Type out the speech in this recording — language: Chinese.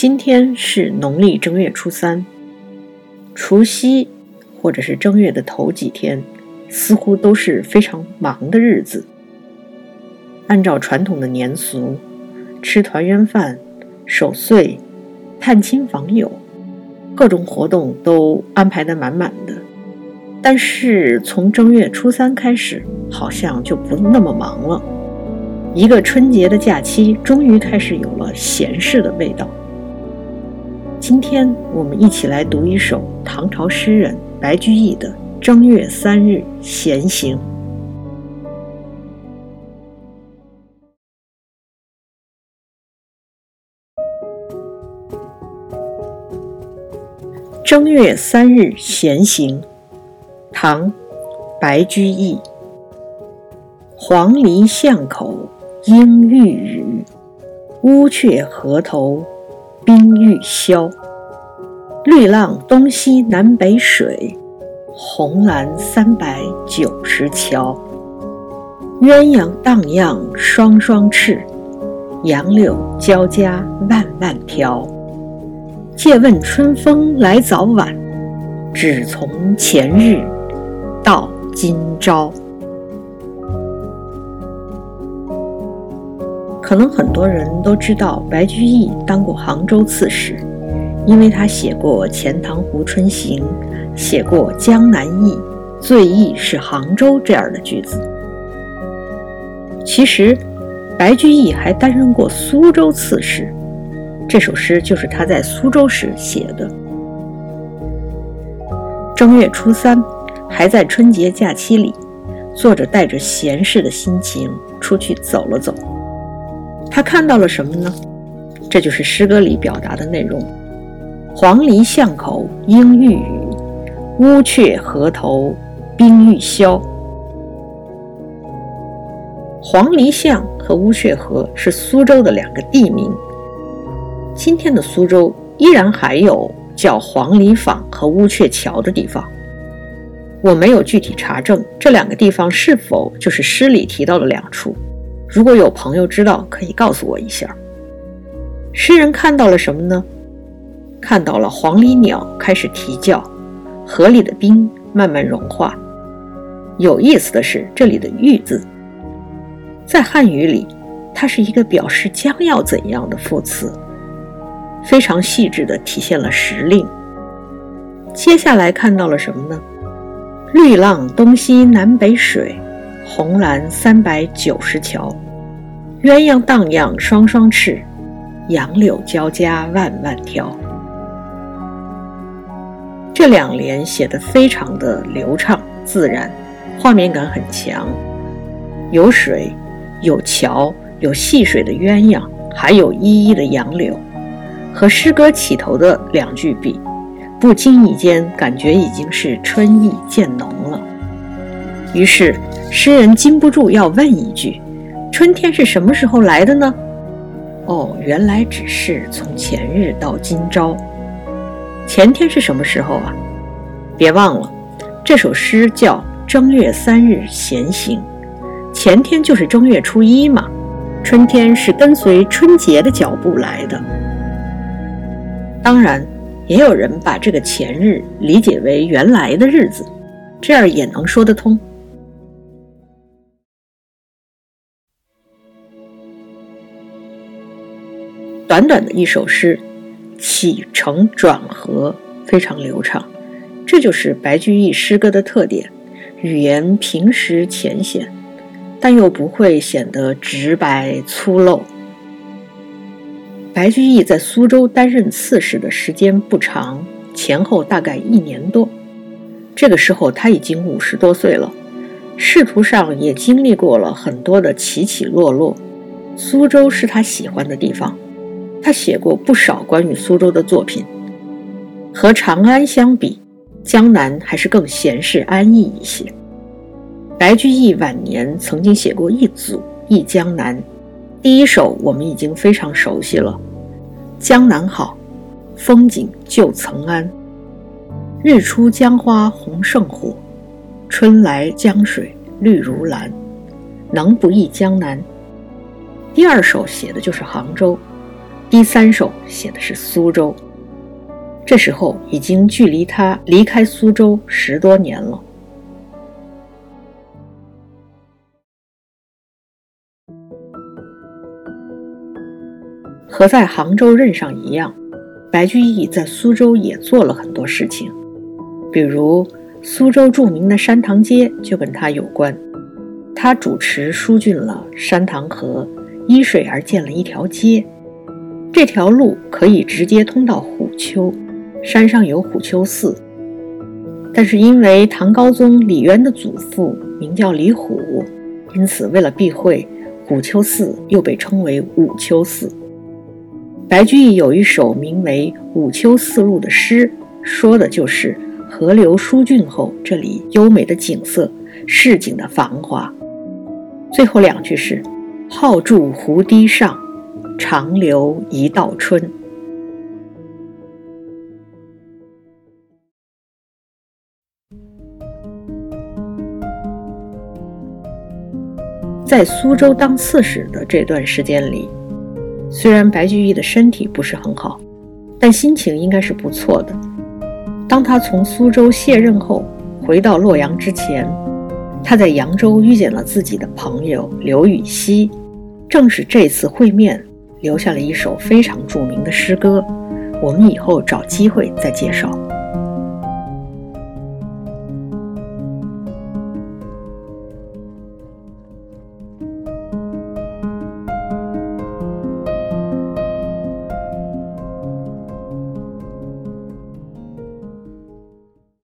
今天是农历正月初三，除夕或者是正月的头几天，似乎都是非常忙的日子。按照传统的年俗，吃团圆饭、守岁、探亲访友，各种活动都安排得满满的。但是从正月初三开始，好像就不那么忙了。一个春节的假期，终于开始有了闲适的味道。今天我们一起来读一首唐朝诗人白居易的《正月三日闲行》。正月三日闲行，唐·白居易。黄鹂巷口莺欲语，乌鹊河头冰玉消。绿浪东西南北水，红蓝三百九十桥。鸳鸯荡漾双双翅，杨柳交加万万条。借问春风来早晚，只从前日到今朝。可能很多人都知道白居易当过杭州刺史，因为他写过《钱塘湖春行》，写过《江南忆》，最忆是杭州这样的句子。其实，白居易还担任过苏州刺史。这首诗就是他在苏州时写的。正月初三，还在春节假期里，作者带着闲适的心情出去走了走。他看到了什么呢？这就是诗歌里表达的内容：黄鹂巷口莺欲语，乌鹊河头冰欲消。黄鹂巷和乌鹊河是苏州的两个地名。今天的苏州依然还有叫黄鹂坊和乌鹊桥的地方，我没有具体查证这两个地方是否就是诗里提到的两处。如果有朋友知道，可以告诉我一下。诗人看到了什么呢？看到了黄鹂鸟开始啼叫，河里的冰慢慢融化。有意思的是，这里的“欲”字，在汉语里，它是一个表示将要怎样的副词。非常细致地体现了时令。接下来看到了什么呢？绿浪东西南北水，红蓝三百九十桥。鸳鸯荡漾双双翅，杨柳交加万万条。这两联写得非常的流畅自然，画面感很强。有水，有桥，有戏水的鸳鸯，还有依依的杨柳。和诗歌起头的两句比，不经意间感觉已经是春意渐浓了。于是诗人禁不住要问一句：“春天是什么时候来的呢？”哦，原来只是从前日到今朝。前天是什么时候啊？别忘了，这首诗叫《正月三日闲行》，前天就是正月初一嘛。春天是跟随春节的脚步来的。当然，也有人把这个前日理解为原来的日子，这样也能说得通。短短的一首诗，起承转合非常流畅，这就是白居易诗歌的特点：语言平实浅显，但又不会显得直白粗陋。白居易在苏州担任刺史的时间不长，前后大概一年多。这个时候他已经五十多岁了，仕途上也经历过了很多的起起落落。苏州是他喜欢的地方，他写过不少关于苏州的作品。和长安相比，江南还是更闲适安逸一些。白居易晚年曾经写过一组《忆江南》。第一首我们已经非常熟悉了，《江南好》，风景旧曾谙。日出江花红胜火，春来江水绿如蓝，能不忆江南？第二首写的就是杭州，第三首写的是苏州。这时候已经距离他离开苏州十多年了。和在杭州任上一样，白居易在苏州也做了很多事情，比如苏州著名的山塘街就跟他有关。他主持疏浚了山塘河，依水而建了一条街，这条路可以直接通到虎丘，山上有虎丘寺。但是因为唐高宗李渊的祖父名叫李虎，因此为了避讳，虎丘寺又被称为武丘寺。白居易有一首名为《武丘寺路》的诗，说的就是河流疏浚后这里优美的景色，市井的繁华。最后两句是“号住湖堤上，长留一道春”。在苏州当刺史的这段时间里。虽然白居易的身体不是很好，但心情应该是不错的。当他从苏州卸任后，回到洛阳之前，他在扬州遇见了自己的朋友刘禹锡，正是这次会面留下了一首非常著名的诗歌，我们以后找机会再介绍。